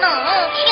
能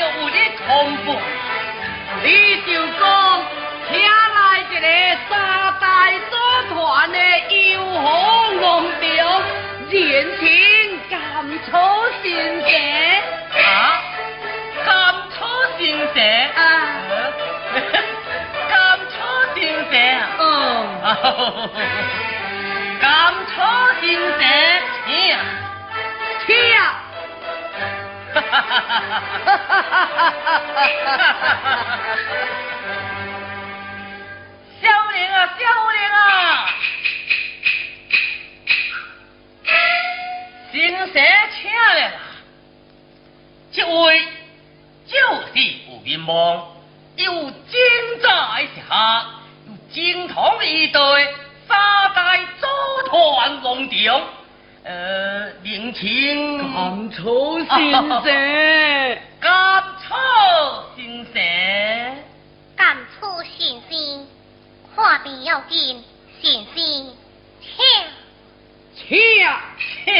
有日空步，你就讲，请来这里三代祖传呢，要好弄掉，人情甘草神社啊，甘草神社啊，甘草神社啊，嗯，甘草神社，请，请。小玲啊，小玲啊，新社请来啦，这位就是有名望，又精彩一下，又精通一代三代祖传王将。呃，林清红草先生，甘草先生，甘草先生，看病要紧，先生，请，请，请。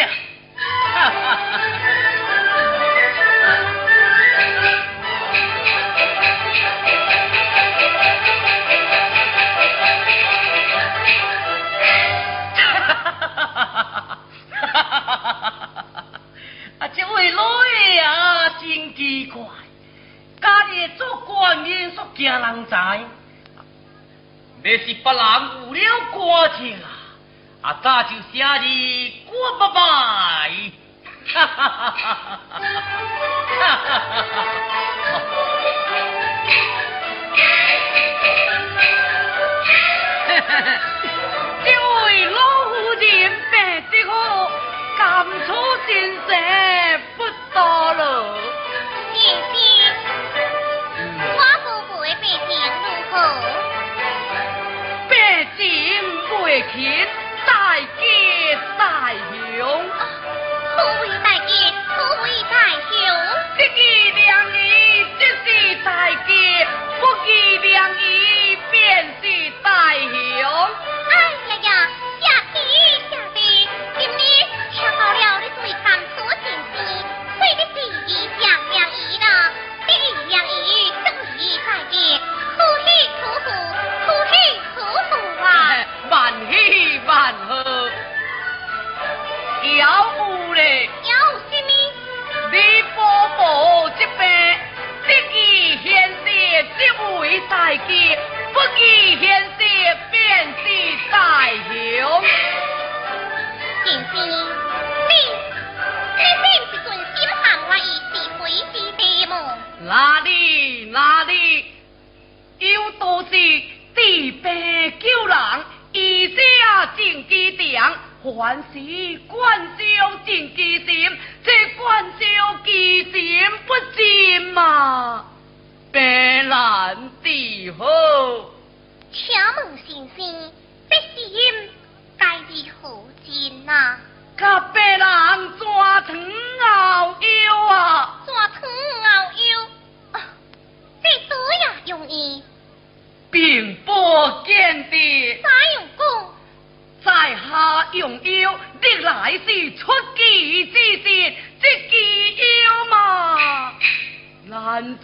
啊，这位老爷啊，真奇怪，家里做官人煞惊人才，你是别人有了官情啊，啊，早就写你官不拜，哈。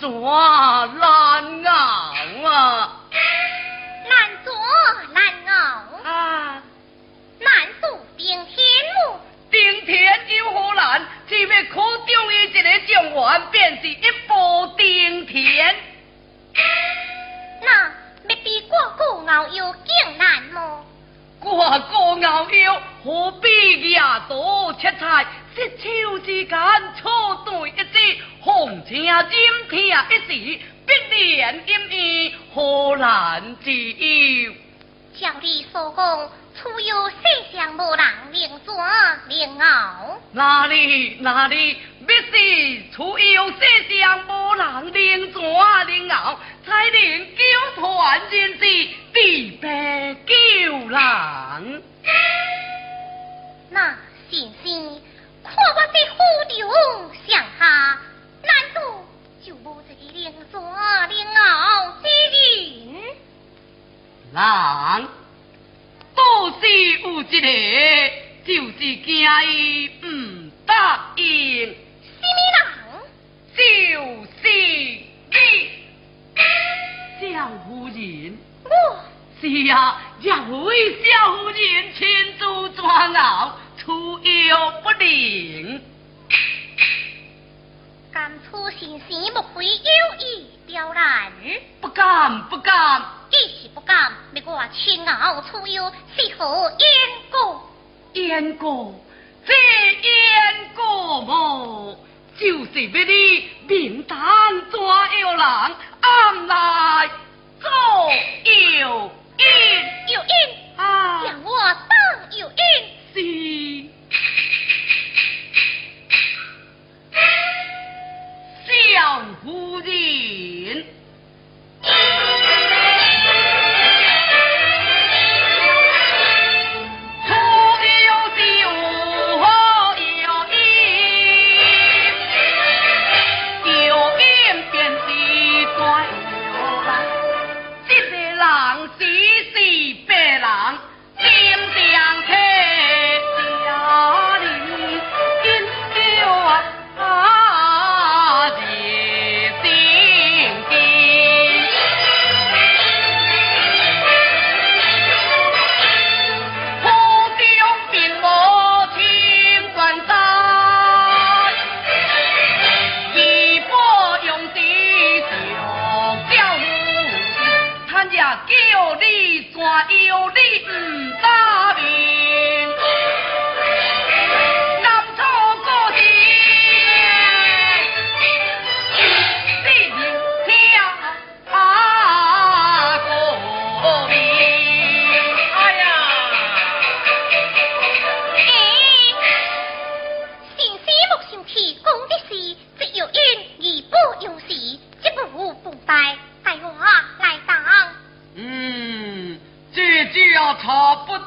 我 Biết 何难之有照你所讲敢出行时莫非有意刁难？不敢，不敢。既是不敢，你我亲熬出游是何因果？因果，这因果么，就是要你明堂抓妖人，暗来做妖因，有因，啊，让我当有因。是。小夫人。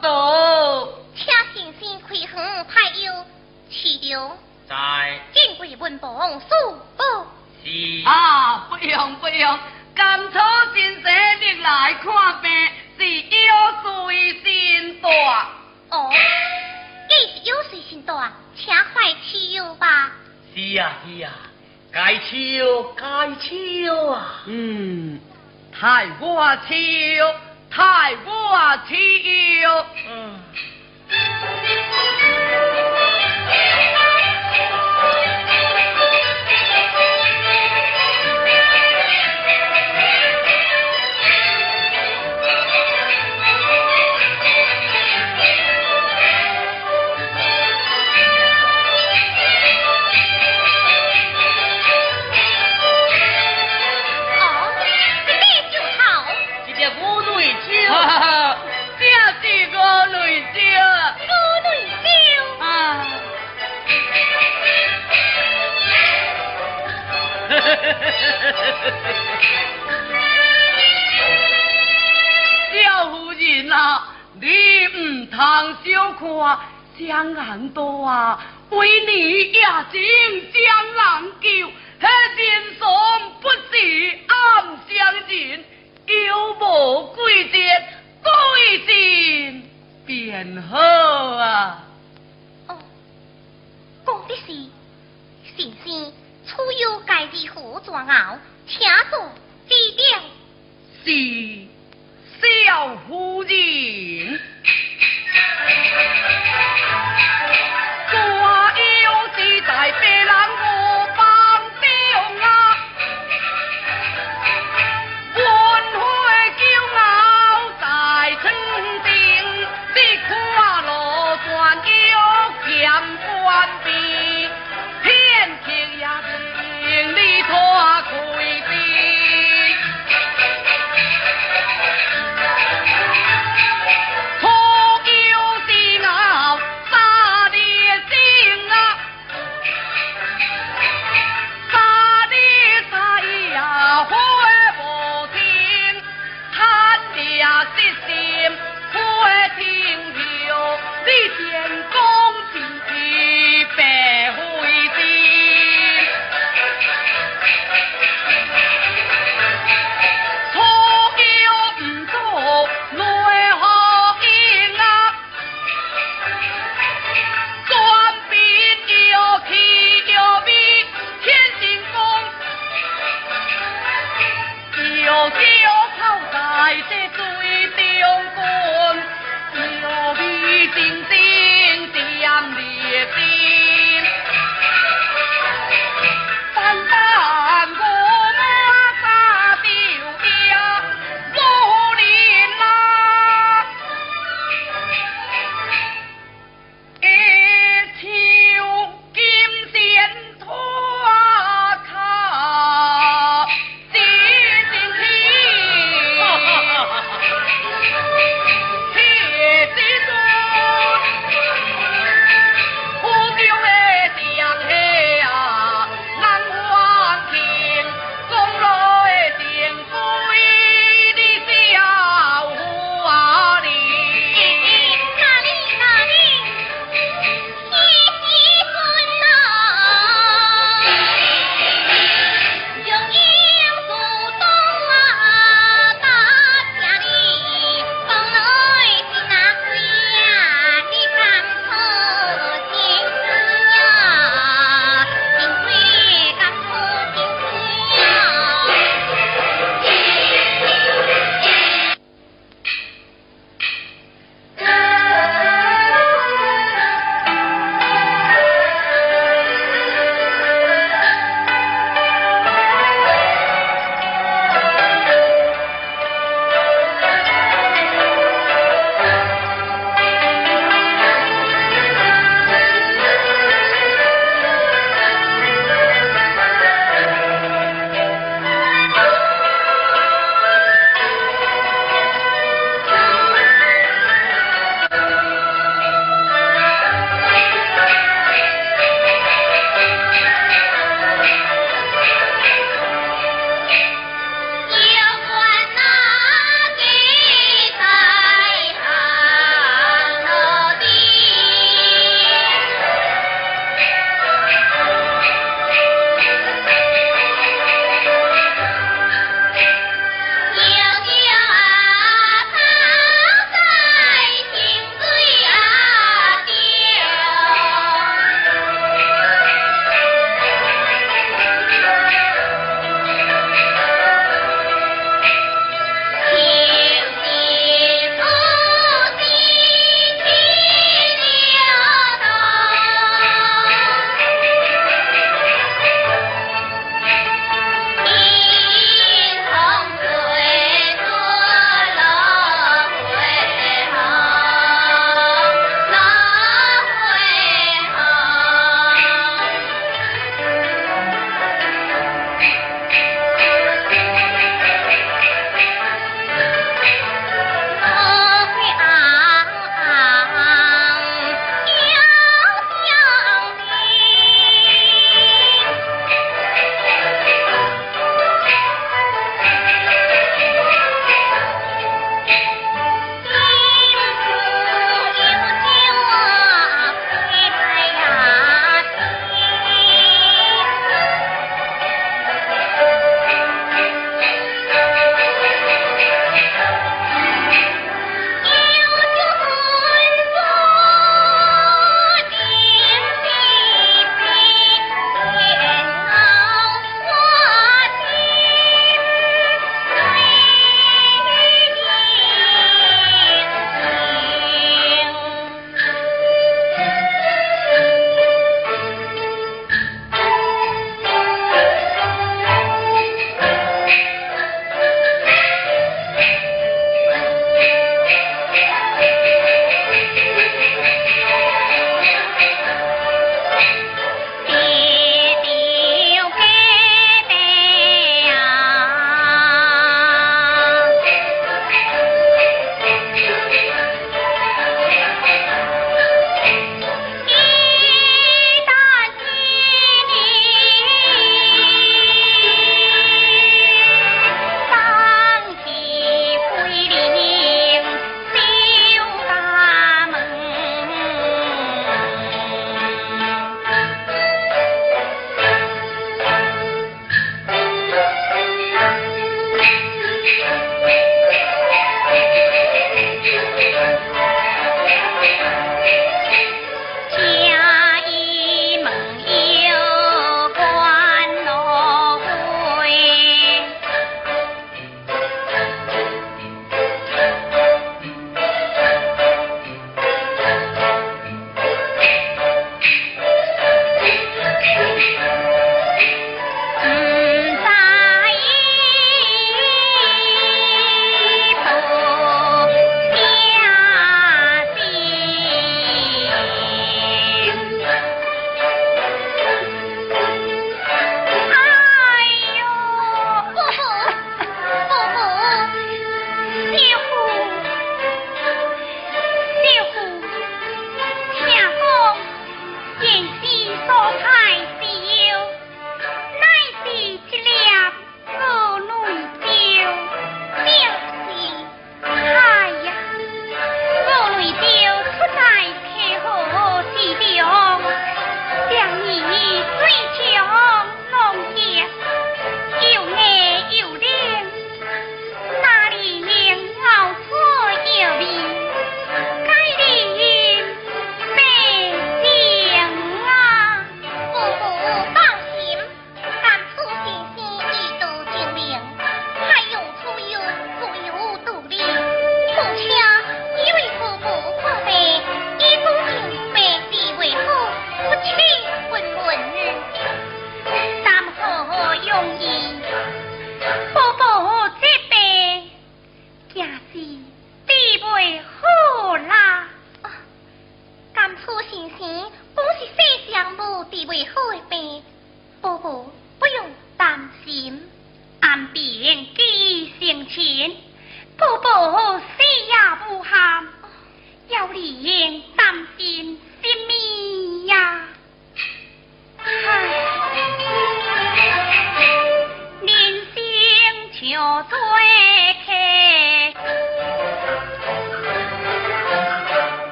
多。请先生开恒派友去留。在。见贵文伯书不？是。啊，不用不用，甘草先生你来看病是腰椎真大。哦，既是腰椎真大，请快吃药吧。是啊是啊，该吃该吃啊。嗯，太我吃药，太我。小江安多啊，为你也情江人救，那人生不是暗相认，有无贵贱贵贱便好啊。哦，讲的是先生，初有该的何作熬？请坐，低调。是小夫人。我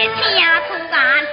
天气啊突然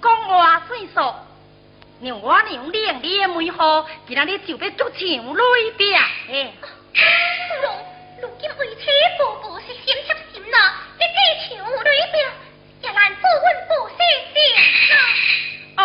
讲话算数，让我娘领你的门户，今日就要做上内。哎，如今为妻步步是心贴心呐，你做上内边也难做不细心。哦。